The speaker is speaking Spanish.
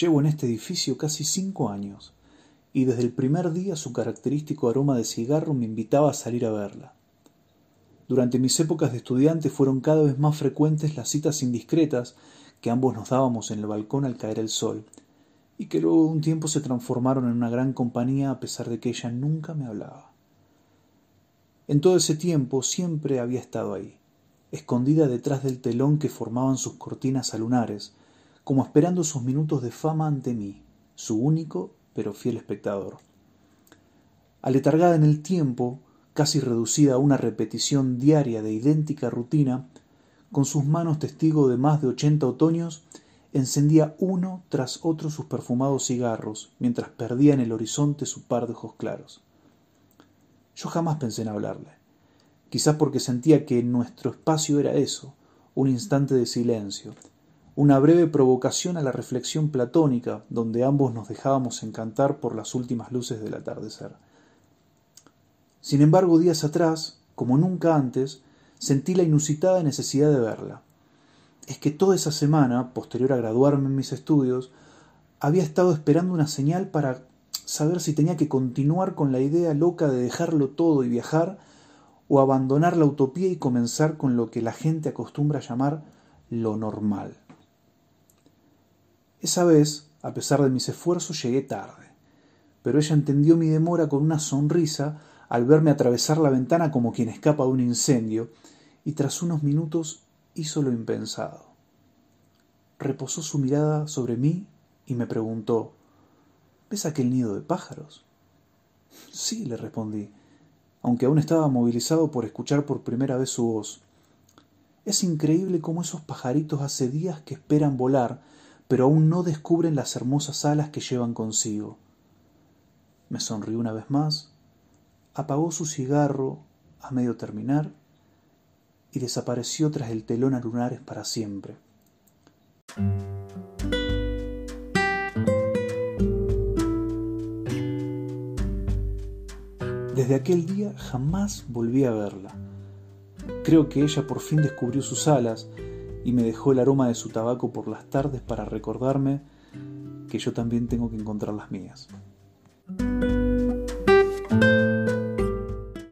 Llevo en este edificio casi cinco años, y desde el primer día su característico aroma de cigarro me invitaba a salir a verla. Durante mis épocas de estudiante fueron cada vez más frecuentes las citas indiscretas que ambos nos dábamos en el balcón al caer el sol, y que luego de un tiempo se transformaron en una gran compañía a pesar de que ella nunca me hablaba. En todo ese tiempo siempre había estado ahí, escondida detrás del telón que formaban sus cortinas alunares, como esperando sus minutos de fama ante mí, su único pero fiel espectador. Aletargada en el tiempo, casi reducida a una repetición diaria de idéntica rutina, con sus manos testigo de más de ochenta otoños, encendía uno tras otro sus perfumados cigarros, mientras perdía en el horizonte su par de ojos claros. Yo jamás pensé en hablarle, quizás porque sentía que nuestro espacio era eso, un instante de silencio, una breve provocación a la reflexión platónica, donde ambos nos dejábamos encantar por las últimas luces del atardecer. Sin embargo, días atrás, como nunca antes, sentí la inusitada necesidad de verla. Es que toda esa semana, posterior a graduarme en mis estudios, había estado esperando una señal para saber si tenía que continuar con la idea loca de dejarlo todo y viajar, o abandonar la utopía y comenzar con lo que la gente acostumbra llamar lo normal. Esa vez, a pesar de mis esfuerzos, llegué tarde, pero ella entendió mi demora con una sonrisa al verme atravesar la ventana como quien escapa de un incendio, y tras unos minutos hizo lo impensado. Reposó su mirada sobre mí y me preguntó ¿Ves aquel nido de pájaros? Sí, le respondí, aunque aún estaba movilizado por escuchar por primera vez su voz. Es increíble cómo esos pajaritos hace días que esperan volar, pero aún no descubren las hermosas alas que llevan consigo. Me sonrió una vez más, apagó su cigarro a medio terminar y desapareció tras el telón a lunares para siempre. Desde aquel día jamás volví a verla. Creo que ella por fin descubrió sus alas y me dejó el aroma de su tabaco por las tardes para recordarme que yo también tengo que encontrar las mías.